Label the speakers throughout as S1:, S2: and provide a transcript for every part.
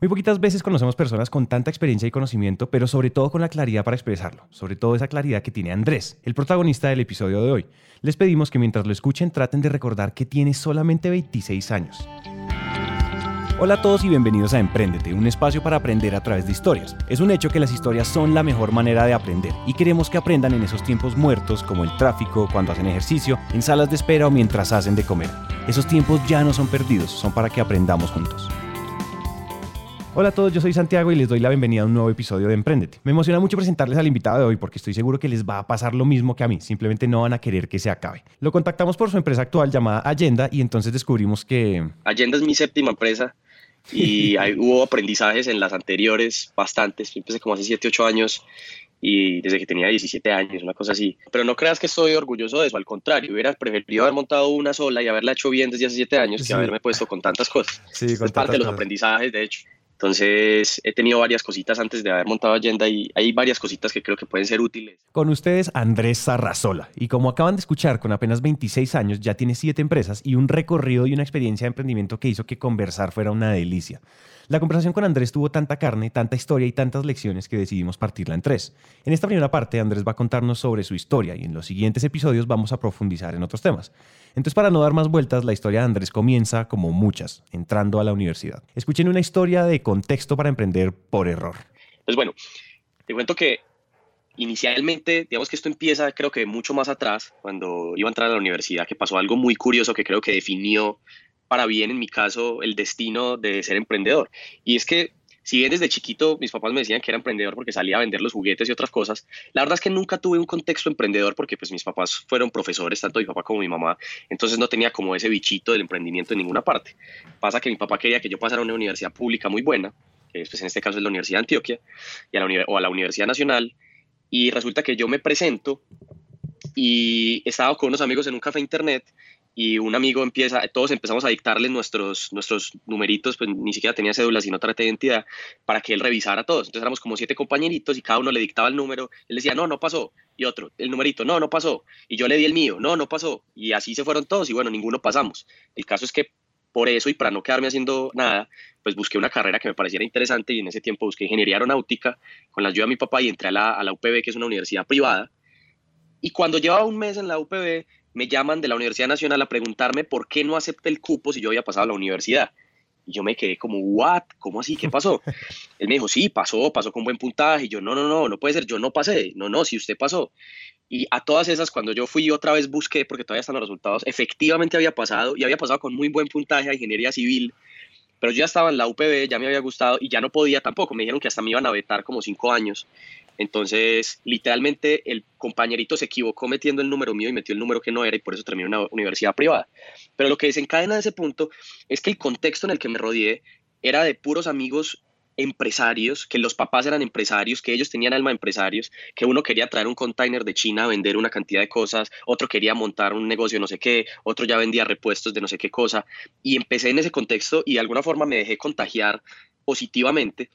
S1: Muy poquitas veces conocemos personas con tanta experiencia y conocimiento, pero sobre todo con la claridad para expresarlo, sobre todo esa claridad que tiene Andrés, el protagonista del episodio de hoy. Les pedimos que mientras lo escuchen traten de recordar que tiene solamente 26 años. Hola a todos y bienvenidos a Emprendete, un espacio para aprender a través de historias. Es un hecho que las historias son la mejor manera de aprender y queremos que aprendan en esos tiempos muertos como el tráfico, cuando hacen ejercicio, en salas de espera o mientras hacen de comer. Esos tiempos ya no son perdidos, son para que aprendamos juntos. Hola a todos, yo soy Santiago y les doy la bienvenida a un nuevo episodio de Emprendete. Me emociona mucho presentarles al invitado de hoy porque estoy seguro que les va a pasar lo mismo que a mí, simplemente no van a querer que se acabe. Lo contactamos por su empresa actual llamada Agenda y entonces descubrimos que...
S2: Agenda es mi séptima empresa y hubo aprendizajes en las anteriores bastantes. empecé como hace 7, 8 años y desde que tenía 17 años, una cosa así. Pero no creas que estoy orgulloso de eso, al contrario, hubiera preferido haber montado una sola y haberla hecho bien desde hace 7 años que haberme puesto con tantas cosas.
S1: Sí, con
S2: es parte de los aprendizajes, de hecho. Entonces he tenido varias cositas antes de haber montado Agenda y hay varias cositas que creo que pueden ser útiles.
S1: Con ustedes Andrés Sarrazola y como acaban de escuchar, con apenas 26 años ya tiene 7 empresas y un recorrido y una experiencia de emprendimiento que hizo que conversar fuera una delicia. La conversación con Andrés tuvo tanta carne, tanta historia y tantas lecciones que decidimos partirla en tres. En esta primera parte, Andrés va a contarnos sobre su historia y en los siguientes episodios vamos a profundizar en otros temas. Entonces, para no dar más vueltas, la historia de Andrés comienza, como muchas, entrando a la universidad. Escuchen una historia de contexto para emprender por error.
S2: Pues bueno, te cuento que inicialmente, digamos que esto empieza creo que mucho más atrás, cuando iba a entrar a la universidad, que pasó algo muy curioso que creo que definió para bien, en mi caso, el destino de ser emprendedor. Y es que, si bien desde chiquito mis papás me decían que era emprendedor porque salía a vender los juguetes y otras cosas, la verdad es que nunca tuve un contexto emprendedor porque pues mis papás fueron profesores, tanto mi papá como mi mamá, entonces no tenía como ese bichito del emprendimiento en ninguna parte. Pasa que mi papá quería que yo pasara a una universidad pública muy buena, que pues, en este caso es la Universidad de Antioquia, y a la, o a la Universidad Nacional, y resulta que yo me presento y estaba con unos amigos en un café internet y un amigo empieza, todos empezamos a dictarle nuestros, nuestros numeritos, pues ni siquiera tenía cédula, sino tarjeta de identidad, para que él revisara todos. Entonces éramos como siete compañeritos y cada uno le dictaba el número, él decía, no, no pasó, y otro, el numerito, no, no pasó, y yo le di el mío, no, no pasó, y así se fueron todos y bueno, ninguno pasamos. El caso es que por eso y para no quedarme haciendo nada, pues busqué una carrera que me pareciera interesante y en ese tiempo busqué ingeniería aeronáutica con la ayuda de mi papá y entré a la, a la UPB, que es una universidad privada. Y cuando llevaba un mes en la UPB, me llaman de la Universidad Nacional a preguntarme por qué no acepté el cupo si yo había pasado a la universidad. Y yo me quedé como, ¿what? ¿Cómo así? ¿Qué pasó? Él me dijo, sí, pasó, pasó con buen puntaje. Y yo, no, no, no, no puede ser, yo no pasé. No, no, si usted pasó. Y a todas esas, cuando yo fui otra vez busqué, porque todavía están los resultados, efectivamente había pasado y había pasado con muy buen puntaje a ingeniería civil. Pero yo ya estaba en la UPB, ya me había gustado y ya no podía tampoco. Me dijeron que hasta me iban a vetar como cinco años. Entonces, literalmente, el compañerito se equivocó metiendo el número mío y metió el número que no era y por eso terminé en una universidad privada. Pero lo que desencadena de ese punto es que el contexto en el que me rodeé era de puros amigos empresarios, que los papás eran empresarios, que ellos tenían alma de empresarios, que uno quería traer un container de China a vender una cantidad de cosas, otro quería montar un negocio no sé qué, otro ya vendía repuestos de no sé qué cosa. Y empecé en ese contexto y de alguna forma me dejé contagiar positivamente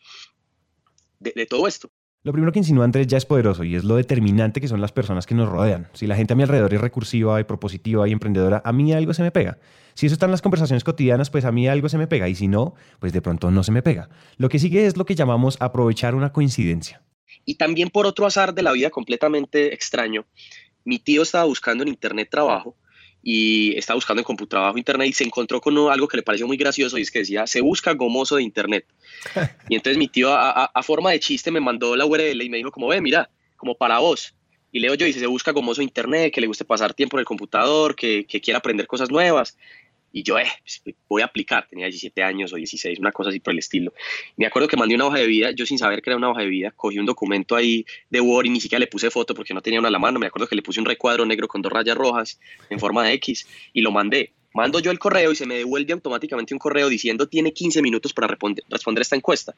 S2: de, todo esto.
S1: Lo primero que insinúa Andrés ya es poderoso y es lo determinante que son las personas que nos rodean. Si la gente a mi alrededor es recursiva y propositiva y emprendedora, a mí algo se me pega. Si eso está en las conversaciones cotidianas, pues a mí algo se me pega y si no, pues de pronto no se me pega. Lo que sigue es lo que llamamos aprovechar una coincidencia.
S2: Y también por otro azar de la vida completamente extraño, mi tío estaba buscando en internet trabajo y estaba buscando en Computrabajo Internet y se encontró con algo que le pareció muy gracioso y es que decía, se busca gomoso de Internet. y entonces mi tío a, forma de chiste me mandó la URL y me dijo como, ve, mira, como para vos. Y leo yo y dice, se busca gomoso de Internet, que le guste pasar tiempo en el computador, que, que quiera aprender cosas nuevas. Y yo, eh, pues, voy a aplicar, tenía 17 años o 16, una cosa así por el estilo. Me acuerdo que mandé una hoja de vida, yo sin saber que era una hoja de vida, cogí un documento ahí de Word y ni siquiera le puse foto porque no tenía una a la mano. Me acuerdo que le puse un recuadro negro con dos rayas rojas en forma de X y lo mandé. Mando yo el correo y se me devuelve automáticamente un correo diciendo tiene 15 minutos para responder esta encuesta.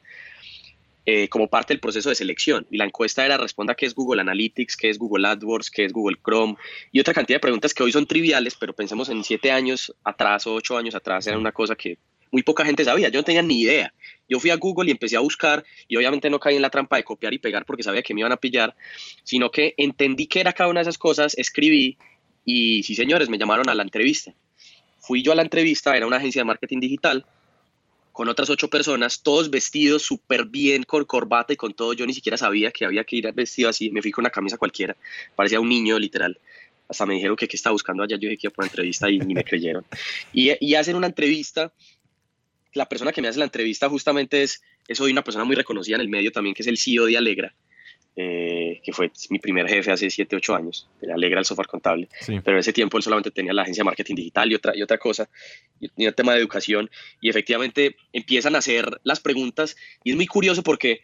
S2: Eh, como parte del proceso de selección. Y la encuesta era responda qué es Google Analytics, qué es Google AdWords, qué es Google Chrome y otra cantidad de preguntas que hoy son triviales, pero pensemos en siete años atrás o ocho años atrás, era una cosa que muy poca gente sabía. Yo no tenía ni idea. Yo fui a Google y empecé a buscar y obviamente no caí en la trampa de copiar y pegar porque sabía que me iban a pillar, sino que entendí que era cada una de esas cosas, escribí y sí, señores, me llamaron a la entrevista. Fui yo a la entrevista, era una agencia de marketing digital con otras ocho personas, todos vestidos súper bien, con corbata y con todo. Yo ni siquiera sabía que había que ir vestido así. Me fui con una camisa cualquiera. Parecía un niño, literal. Hasta me dijeron que qué estaba buscando allá. Yo dije que iba por una entrevista y ni me creyeron. Y, y hacen una entrevista. La persona que me hace la entrevista justamente es, es hoy una persona muy reconocida en el medio también, que es el CEO de Alegra. Eh, que fue mi primer jefe hace 7, 8 años, de Alegra el software contable, pero en ese tiempo él solamente tenía la agencia de marketing digital y otra, y otra cosa, y el tema de educación, y efectivamente empiezan a hacer las preguntas, y es muy curioso porque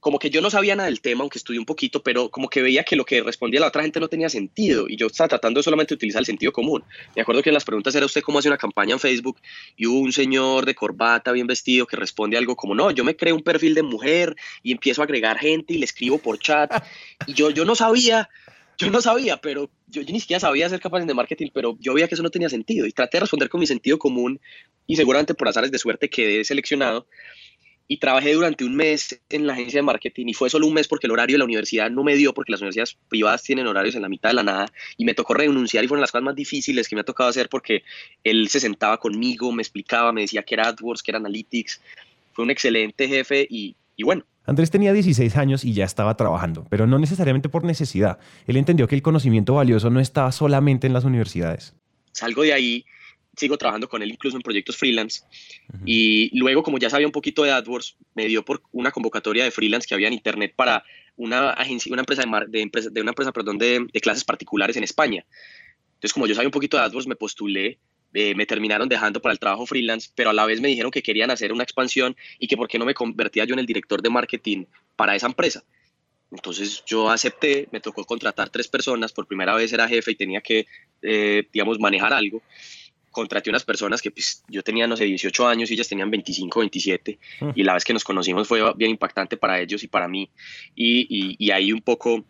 S2: como que yo no sabía nada del tema, aunque estudié un poquito, pero como que veía que lo que respondía la otra gente no tenía sentido y yo estaba tratando solamente de utilizar el sentido común. Me acuerdo que en las preguntas era usted cómo hace una campaña en Facebook y hubo un señor de corbata bien vestido que responde algo como, no, yo me creo un perfil de mujer y empiezo a agregar gente y le escribo por chat y yo, yo no sabía. Yo no sabía, pero yo, yo ni siquiera sabía hacer campañas de marketing, pero yo veía que eso no tenía sentido y traté de responder con mi sentido común y seguramente por azares de suerte quedé seleccionado y trabajé durante un mes en la agencia de marketing y fue solo un mes porque el horario de la universidad no me dio porque las universidades privadas tienen horarios en la mitad de la nada y me tocó renunciar y fueron las cosas más difíciles que me ha tocado hacer porque él se sentaba conmigo, me explicaba, me decía que era AdWords, que era Analytics, fue un excelente jefe y, y bueno.
S1: Andrés tenía 16 años y ya estaba trabajando, pero no necesariamente por necesidad. Él entendió que el conocimiento valioso no estaba solamente en las universidades.
S2: Salgo de ahí sigo trabajando con él incluso en proyectos freelance. Y luego, como ya sabía un poquito de AdWords, me dio por una convocatoria de freelance que había en Internet para una agencia, una empresa de, de, empresa, de una empresa, perdón, de, de, clases particulares en España. Entonces, como yo sabía un poquito de AdWords, me postulé, eh, me terminaron dejando para el trabajo freelance, pero a la vez me dijeron que querían hacer una expansión y que por qué no me convertía yo en el director de marketing para esa empresa. Entonces yo acepté, me tocó contratar tres personas, por primera vez era jefe y tenía que, eh, digamos, manejar algo contraté unas personas que pues, yo tenía, no sé, 18 años y ellas tenían 25, 27, mm. y la vez que nos conocimos fue bien impactante para ellos y para mí, y, y, ahí un poco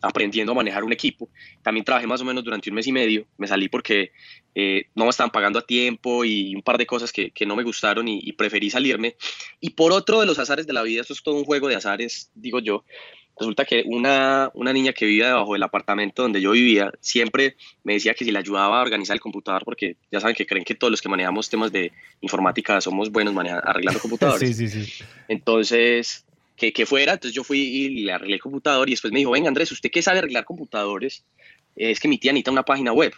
S2: aprendiendo a manejar un equipo. También trabajé más o menos durante un mes y medio, me salí porque eh, no me estaban pagando a tiempo y un par de cosas que, que no me gustaron y, y, preferí salirme. Y por otro de los azares de la vida, esto es todo un juego de azares, digo yo, Resulta que una, una niña que vivía debajo del apartamento donde yo vivía siempre me decía que si le ayudaba a organizar el computador, porque ya saben que creen que todos los que manejamos temas de informática somos buenos arreglando computadores.
S1: sí, sí, sí.
S2: Entonces, que, que, fuera, entonces yo fui y le arreglé el computador y después me dijo, venga Andrés, ¿usted qué sabe arreglar computadores? Es que mi tía necesita una página web,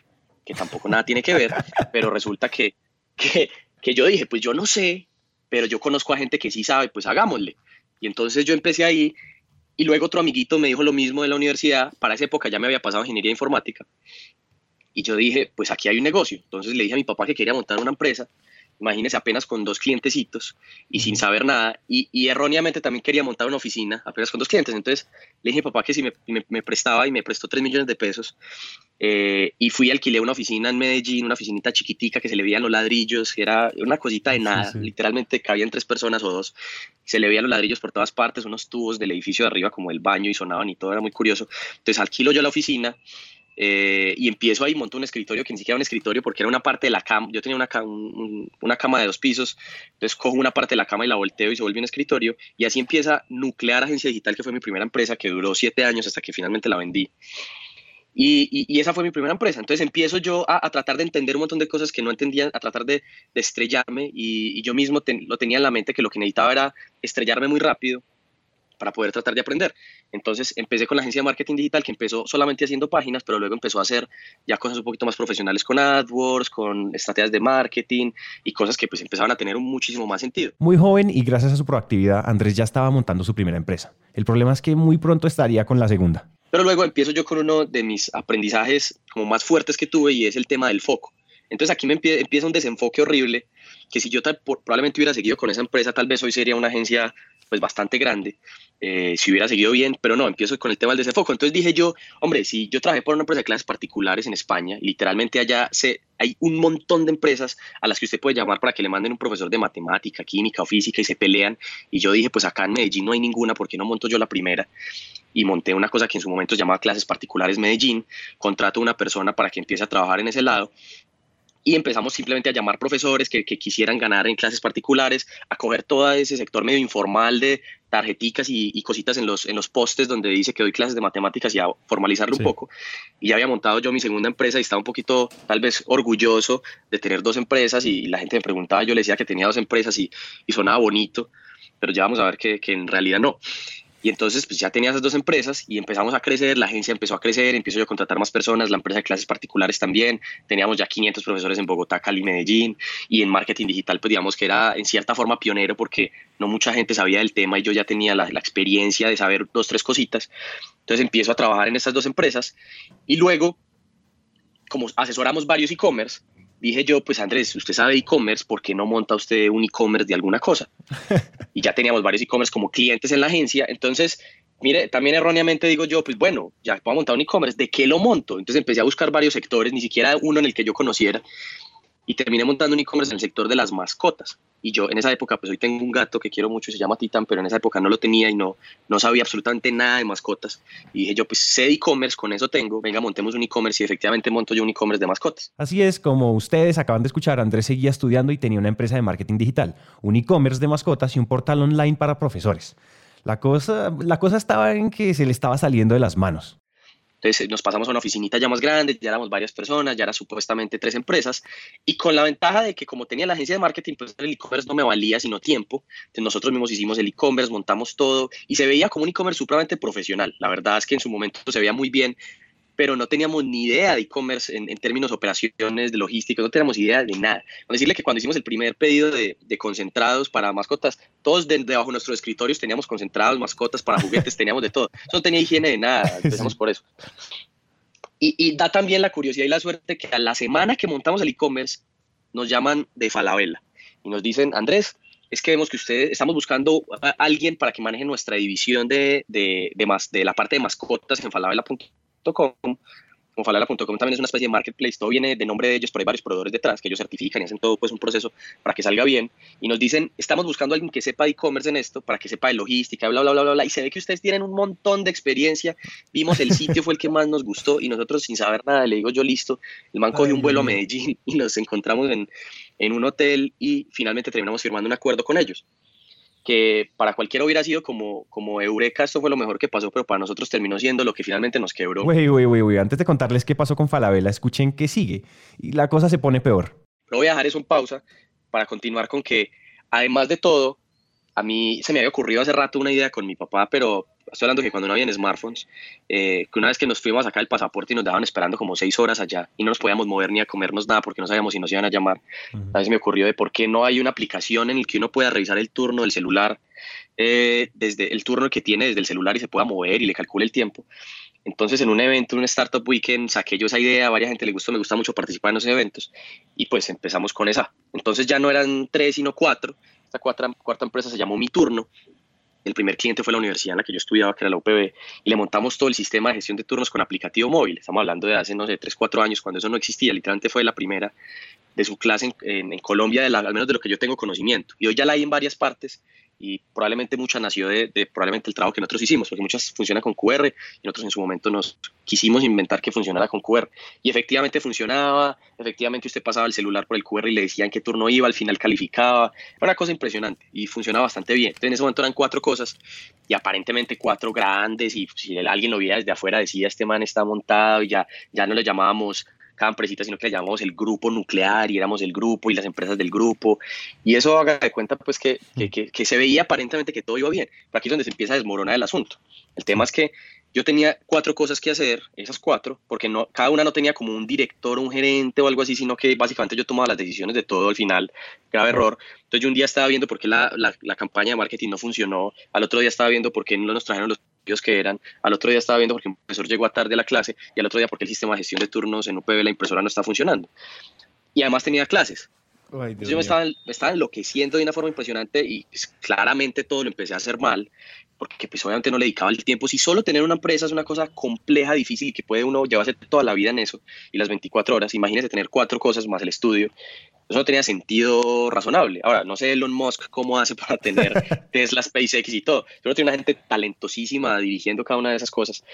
S2: que tampoco nada tiene que ver, pero resulta que, que, que yo dije, pues yo no sé, pero yo conozco a gente que sí sabe, pues hagámosle. Y entonces yo empecé ahí y luego otro amiguito me dijo lo mismo de la universidad. Para esa época ya me había pasado ingeniería informática. Y yo dije, pues aquí hay un negocio. Entonces le dije a mi papá que quería montar una empresa imagínese apenas con dos clientecitos y sin saber nada, y, erróneamente también quería montar una oficina apenas con dos clientes, entonces le dije a papá que si me, prestaba y me prestó 3 millones de pesos, eh, y fui alquilé una oficina en Medellín, una oficinita chiquitica que se le veían los ladrillos, era una cosita de nada, literalmente cabían tres personas o dos, se le veían los ladrillos por todas partes, unos tubos del edificio de arriba como el baño y sonaban y todo, era muy curioso, entonces alquilo yo la oficina, eh, y empiezo ahí, monto un escritorio que ni siquiera era un escritorio porque era una parte de la cama. Yo tenía una, una cama de dos pisos, entonces cojo una parte de la cama y la volteo y se vuelve un escritorio. Y así empieza Nuclear Agencia Digital, que fue mi primera empresa, que duró siete años hasta que finalmente la vendí. Y, y, esa fue mi primera empresa. Entonces empiezo yo a, tratar de entender un montón de cosas que no entendía, a tratar de, de estrellarme y, yo mismo lo tenía en la mente que lo que necesitaba era estrellarme muy rápido para poder tratar de aprender. Entonces empecé con la agencia de marketing digital que empezó solamente haciendo páginas, pero luego empezó a hacer ya cosas un poquito más profesionales con AdWords, con estrategias de marketing y cosas que pues empezaban a tener un muchísimo más sentido.
S1: Muy joven y gracias a su proactividad, Andrés ya estaba montando su primera empresa. El problema es que muy pronto estaría con la segunda.
S2: Pero luego empiezo yo con uno de mis aprendizajes como más fuertes que tuve y es el tema del foco. Entonces aquí me empieza un desenfoque horrible que si yo tal, probablemente hubiera seguido con esa empresa, tal vez hoy sería una agencia pues bastante grande, eh, si hubiera seguido bien, pero no, empiezo con el tema del desenfoque. Entonces dije yo, hombre, si yo trabajé por una empresa de clases particulares en España, literalmente allá se, hay un montón de empresas a las que usted puede llamar para que le manden un profesor de matemática, química o física y se pelean. Y yo dije, pues acá en Medellín no hay ninguna, ¿por qué no monto yo la primera? Y monté una cosa que en su momento llamaba clases particulares Medellín, contrato a una persona para que empiece a trabajar en ese lado y empezamos simplemente a llamar profesores que, quisieran ganar en clases particulares, a coger todo ese sector medio informal de tarjeticas y, cositas en los, en los postes donde dice que doy clases de matemáticas y a formalizarlo un poco. Y ya había montado yo mi segunda empresa y estaba un poquito tal vez orgulloso de tener dos empresas y la gente me preguntaba, yo le decía que tenía dos empresas y, y sonaba bonito, pero ya vamos a ver que, que en realidad no. Y entonces pues ya tenía esas dos empresas y empezamos a crecer, la agencia empezó a crecer, empiezo yo a contratar más personas, la empresa de clases particulares también, teníamos ya 500 profesores en Bogotá, Cali, Medellín y en marketing digital pues digamos que era en cierta forma pionero porque no mucha gente sabía del tema y yo ya tenía la, la experiencia de saber dos, tres cositas. Entonces empiezo a trabajar en estas dos empresas y luego como asesoramos varios e-commerce, dije yo, pues Andrés, usted sabe e-commerce, ¿por qué no monta usted un e-commerce de alguna cosa? y ya teníamos varios e-commerce como clientes en la agencia, entonces, mire, también erróneamente digo yo, pues bueno, ya puedo montar un e-commerce, ¿de qué lo monto? Entonces empecé a buscar varios sectores, ni siquiera uno en el que yo conociera, y terminé montando un e-commerce en el sector de las mascotas. Y yo en esa época, pues hoy tengo un gato que quiero mucho, se llama Titan, pero en esa época no lo tenía y no, no sabía absolutamente nada de mascotas. Y dije yo, pues sé e-commerce, con eso tengo, venga, montemos un e-commerce y efectivamente monto yo un e-commerce de mascotas.
S1: Así es, como ustedes acaban de escuchar, Andrés seguía estudiando y tenía una empresa de marketing digital, un e-commerce de mascotas y un portal online para profesores. La cosa, la cosa estaba en que se le estaba saliendo de las manos.
S2: Entonces nos pasamos a una oficinita ya más grande, ya éramos varias personas, ya era supuestamente tres empresas, y con la ventaja de que como tenía la agencia de marketing, pues el e-commerce no me valía sino tiempo, entonces nosotros mismos hicimos el e-commerce, montamos todo, y se veía como un e-commerce supremamente profesional. La verdad es que en su momento se veía muy bien, pero no teníamos ni idea de e-commerce en, términos de operaciones, de logística, no teníamos idea de nada. Con decirle que cuando hicimos el primer pedido de, concentrados para mascotas, todos debajo de nuestros escritorios teníamos concentrados, mascotas para juguetes, teníamos de todo. Eso no tenía higiene de nada, empezamos por eso. Y, da también la curiosidad y la suerte que a la semana que montamos el e-commerce nos llaman de Falabella y nos dicen, Andrés, es que vemos que ustedes estamos buscando a alguien para que maneje nuestra división de, de, de, de la parte de mascotas en falabella.com como Falala.com también es una especie de marketplace, todo viene de nombre de ellos, pero hay varios proveedores detrás que ellos certifican y hacen todo pues un proceso para que salga bien y nos dicen, estamos buscando a alguien que sepa e-commerce en esto, para que sepa de logística, bla, bla, bla, bla, bla, y se ve que ustedes tienen un montón de experiencia, vimos el sitio, fue el que más nos gustó y nosotros sin saber nada, le digo yo listo, el man cogió un vuelo a Medellín y nos encontramos en, en un hotel y finalmente terminamos firmando un acuerdo con ellos que para cualquiera hubiera sido como, como Eureka, esto fue lo mejor que pasó, pero para nosotros terminó siendo lo que finalmente nos quebró.
S1: Antes de contarles qué pasó con Falabella, escuchen qué sigue. Y la cosa se pone peor.
S2: Pero voy a dejar eso en pausa para continuar con que, además de todo, a mí se me había ocurrido hace rato una idea con mi papá, pero estoy hablando que cuando no habían smartphones, eh, que una vez que nos fuimos a sacar el pasaporte y nos daban esperando como seis horas allá y no nos podíamos mover ni a comernos nada porque no sabíamos si nos iban a llamar, a veces me ocurrió de por qué no hay una aplicación en la que uno pueda revisar el turno del celular, eh, desde el turno que tiene desde el celular y se pueda mover y le calcule el tiempo. Entonces, en un evento, un Startup Weekend, saqué yo esa idea, a varias gente le gustó, me gusta mucho participar en esos eventos y pues empezamos con esa. Entonces ya no eran tres, sino cuatro. Esta cuarta, cuarta empresa se llamó Mi Turno el primer cliente fue la universidad en la que yo estudiaba, que era la UPB, y le montamos todo el sistema de gestión de turnos con aplicativo móvil. Estamos hablando de hace, no sé, 3, 4 años, cuando eso no existía. Literalmente fue la primera de su clase en, Colombia, al menos de lo que yo tengo conocimiento. Y hoy ya la hay en varias partes y probablemente mucha nació de, probablemente el trabajo que nosotros hicimos, porque muchas funcionan con QR y nosotros en su momento nos quisimos inventar que funcionara con QR. Y efectivamente funcionaba, efectivamente usted pasaba el celular por el QR y le decían qué turno iba, al final calificaba. Era una cosa impresionante y funcionaba bastante bien. Entonces en ese momento eran cuatro cosas y aparentemente cuatro grandes y si alguien lo veía desde afuera decía este man está montado y ya, ya no le llamábamos cada empresita, sino que le llamamos el grupo nuclear y éramos el grupo y las empresas del grupo. Y eso haga de cuenta pues que, que, que, se veía aparentemente que todo iba bien. Pero aquí es donde se empieza a desmoronar el asunto. El tema es que yo tenía cuatro cosas que hacer, esas cuatro, porque no, cada una no tenía como un director o un gerente o algo así, sino que básicamente yo tomaba las decisiones de todo al final, grave error. Entonces yo un día estaba viendo por qué la, la, la campaña de marketing no funcionó, al otro día estaba viendo por qué no nos trajeron los que eran, al otro día estaba viendo porque el profesor llegó a tarde a la clase y al otro día porque el sistema de gestión de turnos en UPB, la impresora no está funcionando. Y además tenía clases. Yo me estaba, me estaba, enloqueciendo de una forma impresionante y pues, claramente todo lo empecé a hacer mal porque pues obviamente no le dedicaba el tiempo. Si solo tener una empresa es una cosa compleja, difícil que puede uno llevarse toda la vida en eso y las 24 horas, imagínese tener cuatro cosas más el estudio eso no tenía sentido razonable. Ahora, no sé Elon Musk cómo hace para tener Tesla, SpaceX y todo. Pero tiene una gente talentosísima dirigiendo cada una de esas cosas.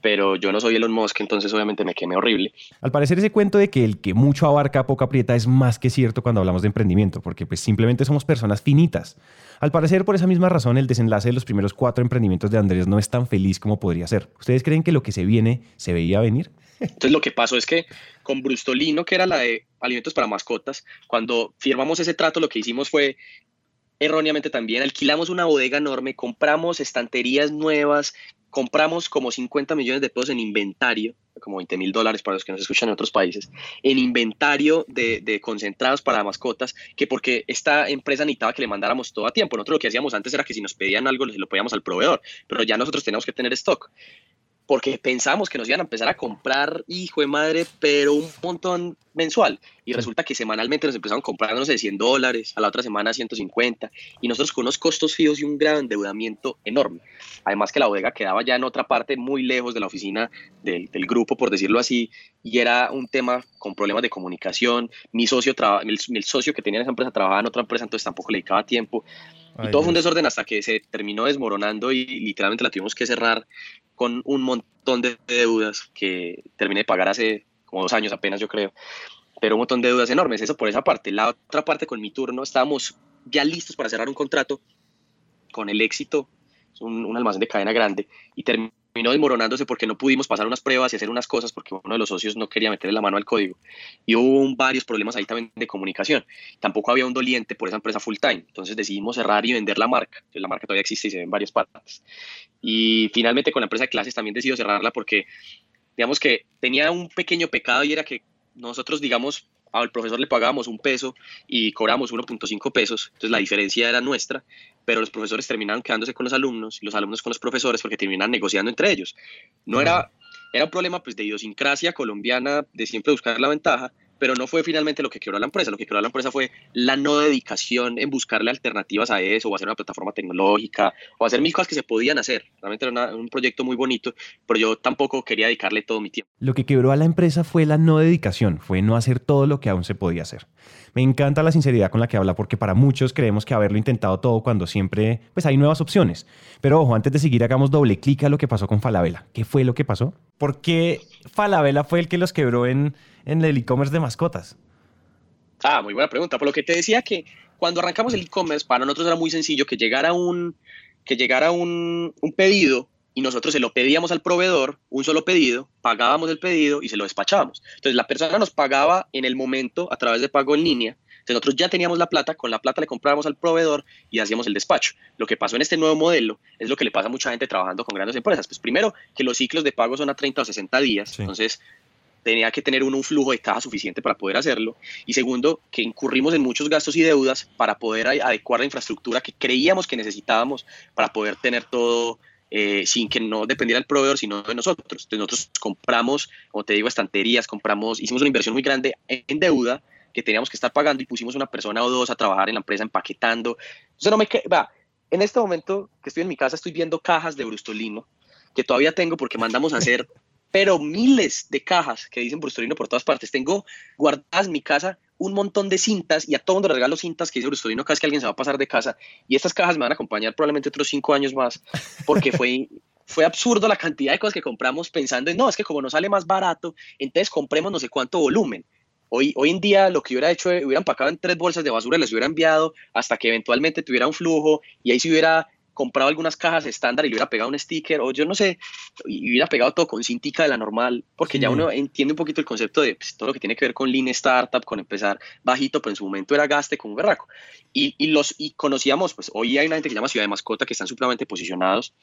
S2: Pero yo no soy Elon Musk, entonces obviamente me quemé horrible.
S1: Al parecer ese cuento de que el que mucho abarca, poco aprieta es más que cierto cuando hablamos de emprendimiento, porque pues simplemente somos personas finitas. Al parecer, por esa misma razón, el desenlace de los primeros cuatro emprendimientos de Andrés no es tan feliz como podría ser. ¿Ustedes creen que lo que se viene se veía venir?
S2: Entonces lo que pasó es que con Brustolino, que era la de alimentos para mascotas, cuando firmamos ese trato, lo que hicimos fue erróneamente también, alquilamos una bodega enorme, compramos estanterías nuevas, compramos como 50 millones de pesos en inventario, como 20 mil dólares para los que nos escuchan en otros países, en inventario de, concentrados para mascotas, que porque esta empresa necesitaba que le mandáramos todo a tiempo. Nosotros lo que hacíamos antes era que si nos pedían algo, lo pedíamos al proveedor, pero ya nosotros teníamos que tener stock porque pensamos que nos iban a empezar a comprar, hijo de madre, pero un montón mensual. Y resulta que semanalmente nos empezaron a comprar, no sé, 100 dólares, a la otra semana 150, y nosotros con unos costos fijos y un gran endeudamiento enorme. Además que la bodega quedaba ya en otra parte, muy lejos de la oficina del, grupo, por decirlo así, y era un tema con problemas de comunicación. Mi socio, el, socio que tenía en esa empresa trabajaba en otra empresa, entonces tampoco le dedicaba tiempo. Y todo fue un desorden hasta que se terminó desmoronando y literalmente la tuvimos que cerrar con un montón de deudas que terminé de pagar hace como dos años apenas, yo creo. Pero un montón de deudas enormes, eso por esa parte. La otra parte, con mi turno, estábamos ya listos para cerrar un contrato con el éxito, un, un almacén de cadena grande, y terminó terminó desmoronándose porque no pudimos pasar unas pruebas y hacer unas cosas porque uno de los socios no quería meterle la mano al código. Y hubo varios problemas ahí también de comunicación. Tampoco había un doliente por esa empresa full time. Entonces decidimos cerrar y vender la marca. La marca todavía existe y se ve en varias partes. Y finalmente con la empresa de clases también decidimos cerrarla porque digamos que tenía un pequeño pecado y era que nosotros, digamos, al profesor le pagábamos un peso y cobramos 1.5 pesos, entonces la diferencia era nuestra, pero los profesores terminaban quedándose con los alumnos y los alumnos con los profesores porque terminaban negociando entre ellos. No era, era un problema pues, de idiosincrasia colombiana, de siempre buscar la ventaja, pero no fue finalmente lo que quebró la empresa. Lo que quebró la empresa fue la no dedicación en buscarle alternativas a eso, o hacer una plataforma tecnológica, o hacer mil cosas que se podían hacer. Realmente era un proyecto muy bonito, pero yo tampoco quería dedicarle todo mi tiempo.
S1: Lo que quebró a la empresa fue la no dedicación, fue no hacer todo lo que aún se podía hacer. Me encanta la sinceridad con la que habla porque para muchos creemos que haberlo intentado todo cuando siempre pues hay nuevas opciones. Pero ojo, antes de seguir hagamos doble clic a lo que pasó con Falabella. ¿Qué fue lo que pasó? ¿Por qué Falabella fue el que los quebró en, en el e-commerce de mascotas?
S2: Ah, muy buena pregunta. Por lo que te decía que cuando arrancamos el e-commerce, para nosotros era muy sencillo que llegara un, que llegara un, un pedido y nosotros se lo pedíamos al proveedor, un solo pedido, pagábamos el pedido y se lo despachábamos. Entonces la persona nos pagaba en el momento a través de pago en línea. Entonces nosotros ya teníamos la plata, con la plata le comprábamos al proveedor y hacíamos el despacho. Lo que pasó en este nuevo modelo es lo que le pasa a mucha gente trabajando con grandes empresas. Pues primero, que los ciclos de pago son a 30 o 60 días. Entonces tenía que tener un flujo de caja suficiente para poder hacerlo. Y segundo, que incurrimos en muchos gastos y deudas para poder adecuar la infraestructura que creíamos que necesitábamos para poder tener todo eh, sin que no dependiera del proveedor, sino de nosotros. Entonces nosotros compramos, como te digo, estanterías, compramos, hicimos una inversión muy grande en deuda que teníamos que estar pagando y pusimos una persona o dos a trabajar en la empresa empaquetando. Entonces no me va, en este momento que estoy en mi casa estoy viendo cajas de brustolino que todavía tengo porque mandamos a hacer pero miles de cajas que dicen Brustolino por todas partes. Tengo guardadas en mi casa un montón de cintas y a todo mundo le regalo cintas que dice Brustolino cada vez que alguien se va a pasar de casa. Y estas cajas me van a acompañar probablemente otros cinco años más porque fue, fue absurdo la cantidad de cosas que compramos pensando en, no, es que como no sale más barato, entonces compremos no sé cuánto volumen. Hoy, hoy en día lo que hubiera hecho, hubiera empacado en tres bolsas de basura, les hubiera enviado hasta que eventualmente tuviera un flujo y ahí se hubiera comprado algunas cajas estándar y le hubiera pegado un sticker, o yo no sé, y hubiera pegado todo con cintica de la normal, porque ya uno entiende un poquito el concepto de pues, todo lo que tiene que ver con Lean Startup, con empezar bajito, pero en su momento era gaste con un berraco. Y, y, los, y conocíamos, pues hoy hay una gente que se llama Ciudad de Mascota que están supremamente posicionados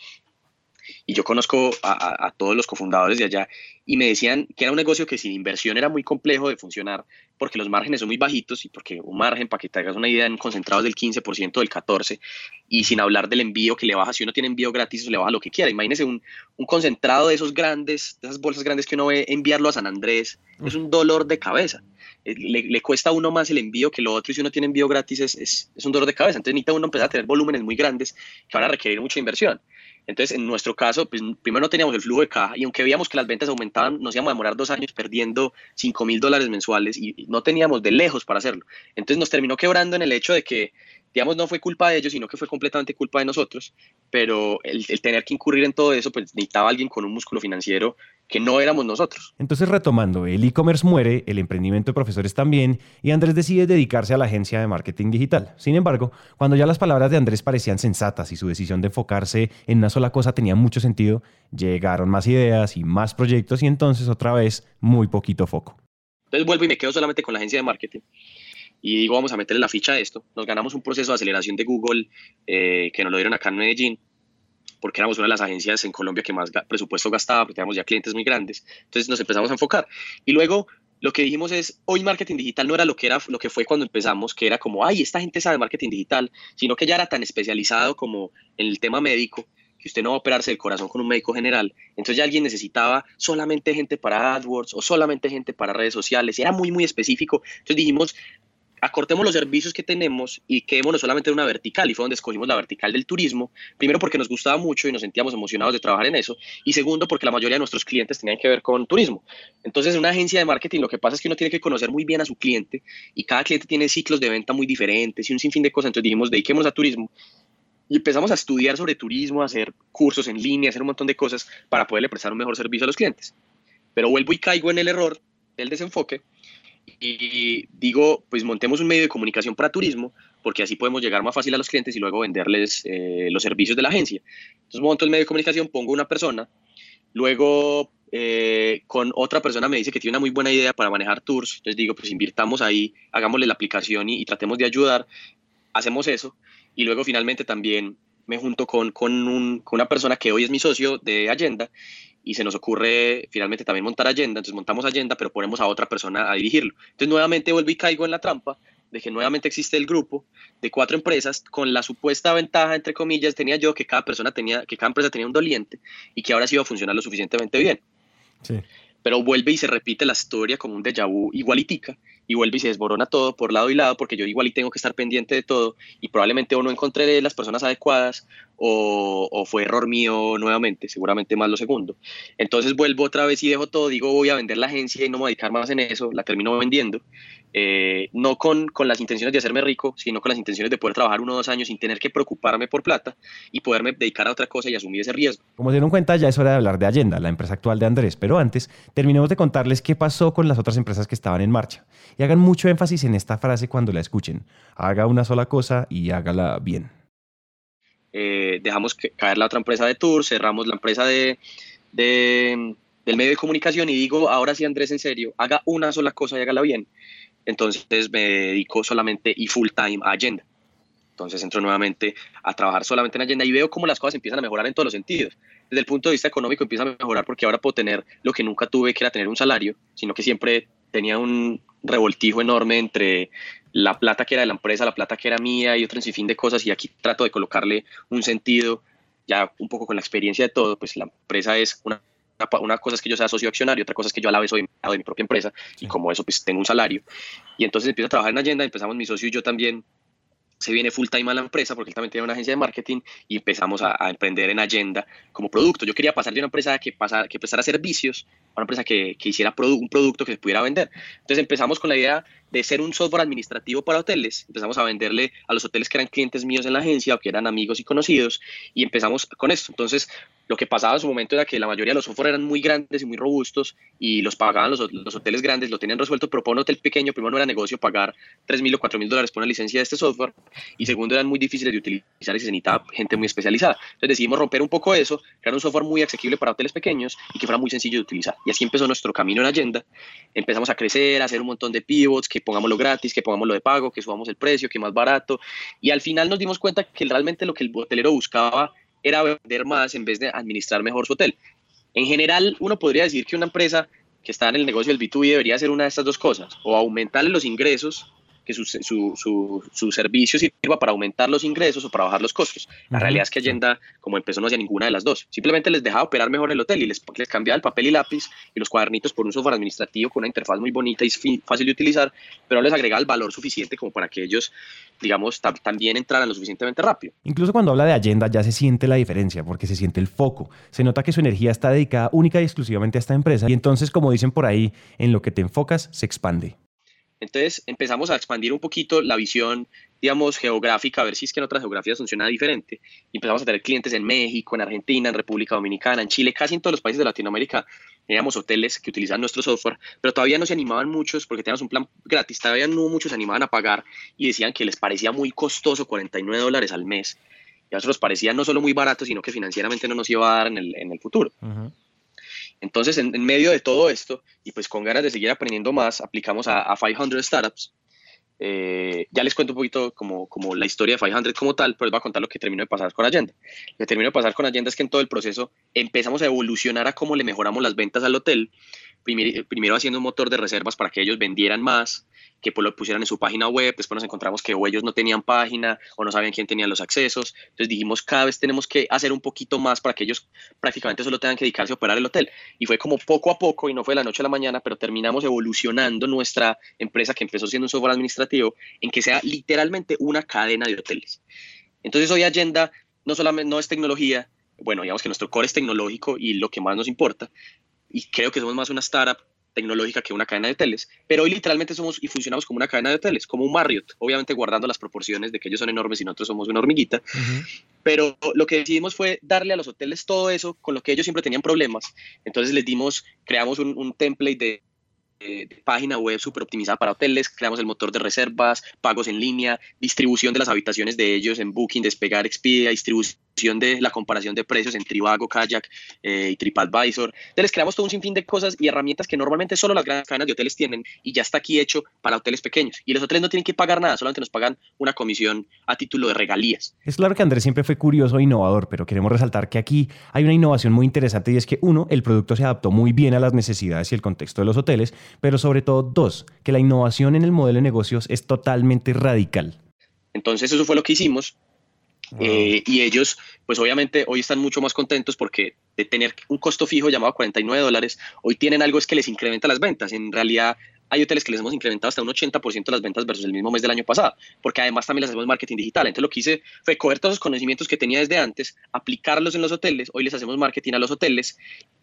S2: y yo conozco a, todos los cofundadores de allá y me decían que era un negocio que sin inversión era muy complejo de funcionar porque los márgenes son muy bajitos y porque un margen, para que te hagas una idea, en concentrados del 15%, del 14%, y sin hablar del envío que le baja, si uno tiene envío gratis, le baja lo que quiera. Imagínese un, concentrado de esos grandes, de esas bolsas grandes que uno ve, enviarlo a San Andrés, es un dolor de cabeza. Eh, le, cuesta a uno más el envío que lo otro y si uno tiene envío gratis es, es, es un dolor de cabeza. Entonces necesita uno empezar a tener volúmenes muy grandes que van a requerir mucha inversión. Entonces, en nuestro caso, pues, primero no teníamos el flujo de caja y aunque veíamos que las ventas aumentaban, nos íbamos a demorar dos años perdiendo 5 mil dólares mensuales y no teníamos de lejos para hacerlo. Entonces nos terminó quebrando en el hecho de que digamos, no fue culpa de ellos, sino que fue completamente culpa de nosotros, pero el, tener que incurrir en todo eso, pues necesitaba alguien con un músculo financiero que no éramos nosotros.
S1: Entonces, retomando, el e-commerce muere, el emprendimiento de profesores también, y Andrés decide dedicarse a la agencia de marketing digital. Sin embargo, cuando ya las palabras de Andrés parecían sensatas y su decisión de enfocarse en una sola cosa tenía mucho sentido, llegaron más ideas y más proyectos y entonces otra vez muy poquito foco.
S2: Entonces vuelvo y me quedo solamente con la agencia de marketing y digo, vamos a meterle la ficha a esto. Nos ganamos un proceso de aceleración de Google eh, que nos lo dieron acá en Medellín, porque éramos una de las agencias en Colombia que más presupuesto gastaba, porque teníamos ya clientes muy grandes. Entonces nos empezamos a enfocar. Y luego lo que dijimos es, hoy marketing digital no era lo que, era, lo que fue cuando empezamos, que era como, ay, esta gente sabe marketing digital, sino que ya era tan especializado como en el tema médico, que usted no va a operarse el corazón con un médico general. Entonces ya alguien necesitaba solamente gente para AdWords o solamente gente para redes sociales. Era muy, muy específico. Entonces dijimos, acortemos los servicios que tenemos y quedémonos solamente en una vertical, y fue donde escogimos la vertical del turismo, primero porque nos gustaba mucho y nos sentíamos emocionados de trabajar en eso, y segundo porque la mayoría de nuestros clientes tenían que ver con turismo. Entonces, en una agencia de marketing lo que pasa es que uno tiene que conocer muy bien a su cliente, y cada cliente tiene ciclos de venta muy diferentes y un sinfín de cosas, entonces dijimos, dediquémonos a turismo, y empezamos a estudiar sobre turismo, a hacer cursos en línea, a hacer un montón de cosas para poderle prestar un mejor servicio a los clientes. Pero vuelvo y caigo en el error del desenfoque, y digo, pues montemos un medio de comunicación para turismo, porque así podemos llegar más fácil a los clientes y luego venderles eh, los servicios de la agencia. Entonces monto el medio de comunicación, pongo una persona, luego eh, con otra persona me dice que tiene una muy buena idea para manejar tours, entonces digo, pues invirtamos ahí, hagámosle la aplicación y, tratemos de ayudar, hacemos eso, y luego finalmente también me junto con, con, con una persona que hoy es mi socio de Agenda y se nos ocurre finalmente también montar agenda, entonces montamos agenda, pero ponemos a otra persona a dirigirlo. Entonces nuevamente vuelvo y caigo en la trampa de que nuevamente existe el grupo de cuatro empresas con la supuesta ventaja, entre comillas, tenía yo que cada persona tenía, que cada empresa tenía un doliente y que ahora sí iba a funcionar lo suficientemente bien. Sí. Pero vuelve y se repite la historia como un déjà vu igualitica y vuelve y se desborona todo por lado y lado porque yo igual y tengo que estar pendiente de todo y probablemente o no encontré las personas adecuadas o, fue error mío nuevamente, seguramente más lo segundo. Entonces vuelvo otra vez y dejo todo, digo voy a vender la agencia y no me voy a dedicar más en eso, la termino vendiendo eh, no con, con, las intenciones de hacerme rico, sino con las intenciones de poder trabajar uno o dos años sin tener que preocuparme por plata y poderme dedicar a otra cosa y asumir ese riesgo.
S1: Como se dieron cuenta, ya es hora de hablar de Allenda, la empresa actual de Andrés, pero antes terminemos de contarles qué pasó con las otras empresas que estaban en marcha. Y hagan mucho énfasis en esta frase cuando la escuchen. Haga una sola cosa y hágala bien.
S2: Eh, dejamos caer la otra empresa de tour, cerramos la empresa de, de, del medio de comunicación y digo, ahora sí Andrés, en serio, haga una sola cosa y hágala bien entonces me dedico solamente y full time a Agenda. Entonces entro nuevamente a trabajar solamente en Agenda y veo cómo las cosas empiezan a mejorar en todos los sentidos. Desde el punto de vista económico empieza a mejorar porque ahora puedo tener lo que nunca tuve, que era tener un salario, sino que siempre tenía un revoltijo enorme entre la plata que era de la empresa, la plata que era mía y otro sinfín de cosas y aquí trato de colocarle un sentido, ya un poco con la experiencia de todo, pues la empresa es una una cosa es que yo sea socio accionario, otra cosa es que yo a la vez soy empleado de mi propia empresa y como eso pues tengo un salario. Y entonces empiezo a trabajar en Agenda, empezamos mi socio y yo también se viene full time a la empresa porque él también tiene una agencia de marketing y empezamos a, emprender en Agenda como producto. Yo quería pasar de una empresa que, pasara, que prestara servicios a una empresa que, que hiciera un producto que se pudiera vender. Entonces empezamos con la idea de ser un software administrativo para hoteles. Empezamos a venderle a los hoteles que eran clientes míos en la agencia o que eran amigos y conocidos y empezamos con esto. Entonces, lo que pasaba en su momento era que la mayoría de los software eran muy grandes y muy robustos y los pagaban los, los hoteles grandes, lo tenían resuelto, pero para un hotel pequeño, primero no era negocio pagar 3 mil o 4 mil dólares por una licencia de este software y segundo eran muy difíciles de utilizar y se necesitaba gente muy especializada. Entonces decidimos romper un poco eso, crear un software muy asequible para hoteles pequeños y que fuera muy sencillo de utilizar. Y así empezó nuestro camino en Agenda. Empezamos a crecer, a hacer un montón de pivots, pongámoslo gratis, que pongámoslo de pago, que subamos el precio, que más barato. Y al final nos dimos cuenta que realmente lo que el hotelero buscaba era vender más en vez de administrar mejor su hotel. En general, uno podría decir que una empresa que está en el negocio del B2B debería hacer una de estas dos cosas, o aumentarle los ingresos que su, su, su, servicio sirva para aumentar los ingresos o para bajar los costos. La realidad es que Allenda, como empezó, no hacía ninguna de las dos. Simplemente les dejaba operar mejor el hotel y les, les cambiaba el papel y lápiz y los cuadernitos por un software administrativo con una interfaz muy bonita y fácil de utilizar, pero les agregaba el valor suficiente como para que ellos, digamos, también entraran lo suficientemente rápido.
S1: Incluso cuando habla de Allenda ya se siente la diferencia, porque se siente el foco. Se nota que su energía está dedicada única y exclusivamente a esta empresa y entonces, como dicen por ahí, en lo que te enfocas se expande.
S2: Entonces empezamos a expandir un poquito la visión, digamos, geográfica, a ver si es que en otras geografías funciona diferente. Y empezamos a tener clientes en México, en Argentina, en República Dominicana, en Chile, casi en todos los países de Latinoamérica. Teníamos hoteles que utilizaban nuestro software, pero todavía no se animaban muchos porque teníamos un plan gratis, todavía no muchos se animaban a pagar y decían que les parecía muy costoso 49 dólares al mes. Y a nosotros parecía no solo muy barato, sino que financieramente no nos iba a dar en el, en el futuro. Entonces, en, medio de todo esto, y pues con ganas de seguir aprendiendo más, aplicamos a, 500 Startups. Eh, ya les cuento un poquito como, como la historia de 500 como tal, pero les voy a contar lo que terminó de pasar con Agenda. Lo que terminó de pasar con Agenda es que en todo el proceso empezamos a evolucionar a cómo le mejoramos las ventas al hotel, primero haciendo un motor de reservas para que ellos vendieran más, que pues lo pusieran en su página web, después nos encontramos que o ellos no tenían página o no sabían quién tenía los accesos, entonces dijimos cada vez tenemos que hacer un poquito más para que ellos prácticamente solo tengan que dedicarse a operar el hotel y fue como poco a poco y no fue de la noche a la mañana, pero terminamos evolucionando nuestra empresa que empezó siendo un software administrativo en que sea literalmente una cadena de hoteles. Entonces hoy Agenda no solamente no es tecnología, bueno, digamos que nuestro core es tecnológico y lo que más nos importa, y creo que somos más una startup tecnológica que una cadena de hoteles, pero hoy literalmente somos y funcionamos como una cadena de hoteles, como un Marriott, obviamente guardando las proporciones de que ellos son enormes y nosotros somos una hormiguita, pero lo que decidimos fue darle a los hoteles todo eso con lo que ellos siempre tenían problemas, entonces les dimos, creamos un, un template de de página web súper optimizada para hoteles, creamos el motor de reservas, pagos en línea, distribución de las habitaciones de ellos en Booking, Despegar, Expedia, distribución de la comparación de precios en Trivago, Kayak eh, y TripAdvisor. Entonces les creamos todo un sinfín de cosas y herramientas que normalmente solo las grandes cadenas de hoteles tienen y ya está aquí hecho para hoteles pequeños. Y los hoteles no tienen que pagar nada, solamente nos pagan una comisión a título de regalías.
S1: Es claro que Andrés siempre fue curioso e innovador, pero queremos resaltar que aquí hay una innovación muy interesante y es que uno, el producto se adaptó muy bien a las necesidades y el contexto de los hoteles, pero sobre todo dos, que la innovación en el modelo de negocios es totalmente radical.
S2: Entonces eso fue lo que hicimos eh, y ellos, pues obviamente hoy están mucho más contentos porque de tener un costo fijo llamado 49 dólares, hoy tienen algo es que les incrementa las ventas. En realidad hay hoteles que les hemos incrementado hasta un 80% de las ventas versus el mismo mes del año pasado, porque además también les hacemos marketing digital. Entonces lo que hice fue coger todos los conocimientos que tenía desde antes, aplicarlos en los hoteles, hoy les hacemos marketing a los hoteles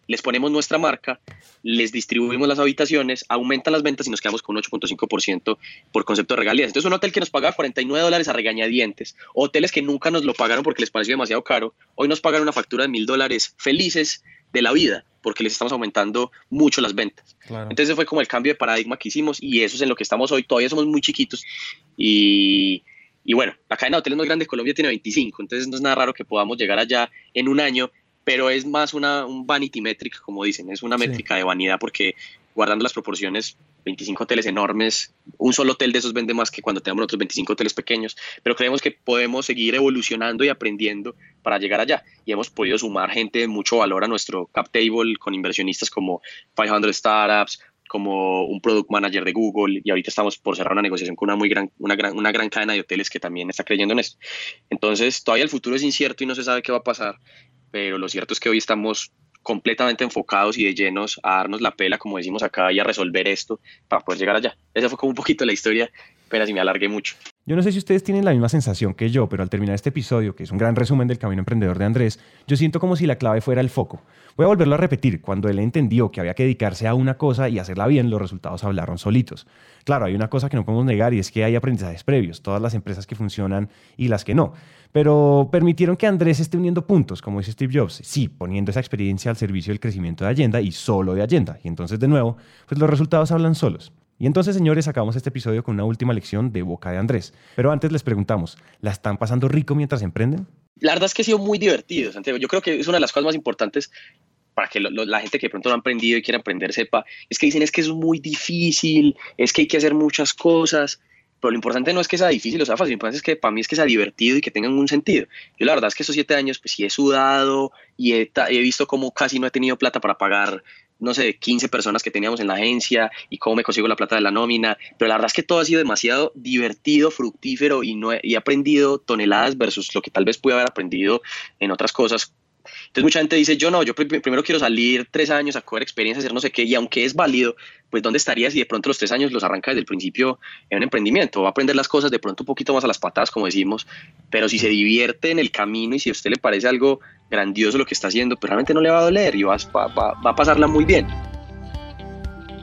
S2: les ponemos nuestra marca, les distribuimos las habitaciones, aumentan las ventas y nos quedamos con un 8.5% por concepto de regalías. Entonces, un hotel que nos pagaba 49 dólares a regañadientes, hoteles que nunca nos lo pagaron porque les pareció demasiado caro, hoy nos pagan una factura de mil dólares felices de la vida porque les estamos aumentando mucho las ventas. Entonces, ese fue como el cambio de paradigma que hicimos y eso es en lo que estamos hoy. Todavía somos muy chiquitos y, y bueno, la cadena de hoteles más grande de Colombia tiene 25, entonces no es nada raro que podamos llegar allá en un año pero es más una, un vanity metric, como dicen, es una métrica de vanidad porque guardando las proporciones, 25 hoteles enormes, un solo hotel de esos vende más que cuando tenemos otros 25 hoteles pequeños, pero creemos que podemos seguir evolucionando y aprendiendo para llegar allá. Y hemos podido sumar gente de mucho valor a nuestro cap table con inversionistas como 500 Startups, como un product manager de Google y ahorita estamos por cerrar una negociación con una muy gran, una gran, una gran cadena de hoteles que también está creyendo en esto. Entonces, todavía el futuro es incierto y no se sabe qué va a pasar, pero lo cierto es que hoy estamos completamente enfocados y de llenos a darnos la pela, como decimos acá, y a resolver esto para poder llegar allá. Esa fue como un poquito la historia, pero si me alargué mucho.
S1: Yo no sé si ustedes tienen la misma sensación que yo, pero al terminar este episodio, que es un gran resumen del camino emprendedor de Andrés, yo siento como si la clave fuera el foco. Voy a volverlo a repetir, cuando él entendió que había que dedicarse a una cosa y hacerla bien, los resultados hablaron solitos. Claro, hay una cosa que no podemos negar y es que hay aprendizajes previos, todas las empresas que funcionan y las que no pero permitieron que Andrés esté uniendo puntos, como dice Steve Jobs, sí, poniendo esa experiencia al servicio del crecimiento de Agenda y solo de Agenda. Y entonces, de nuevo, pues los resultados hablan solos. Y entonces, señores, acabamos este episodio con una última lección de boca de Andrés. Pero antes les preguntamos, ¿la están pasando rico mientras emprenden?
S2: La verdad es que ha sido muy divertido, Santiago. Yo creo que es una de las cosas más importantes para que la gente que de pronto no ha aprendido y quiere aprender sepa, es que dicen es que es muy difícil, es que hay que hacer muchas cosas pero lo importante no es que sea difícil o sea fácil, lo importante es que para mí es que sea divertido y que tengan un sentido. Yo la verdad es que esos siete años, pues sí he sudado y he, he visto como casi no he tenido plata para pagar no sé, 15 personas que teníamos en la agencia y cómo me consigo la plata de la nómina, pero la verdad es que todo ha sido demasiado divertido, fructífero y, no y he aprendido toneladas versus lo que tal vez pude haber aprendido en otras cosas entonces mucha gente dice, yo no, yo primero quiero salir tres años a coger experiencia, hacer no sé qué, y aunque es válido, pues ¿dónde estarías si de pronto los tres años los arranca desde el principio en un emprendimiento? Va a aprender las cosas de pronto un poquito más a las patadas, como decimos, pero si se divierte en el camino y si a usted le parece algo grandioso lo que está haciendo, pues realmente no le va a doler y va, a pasarla muy bien.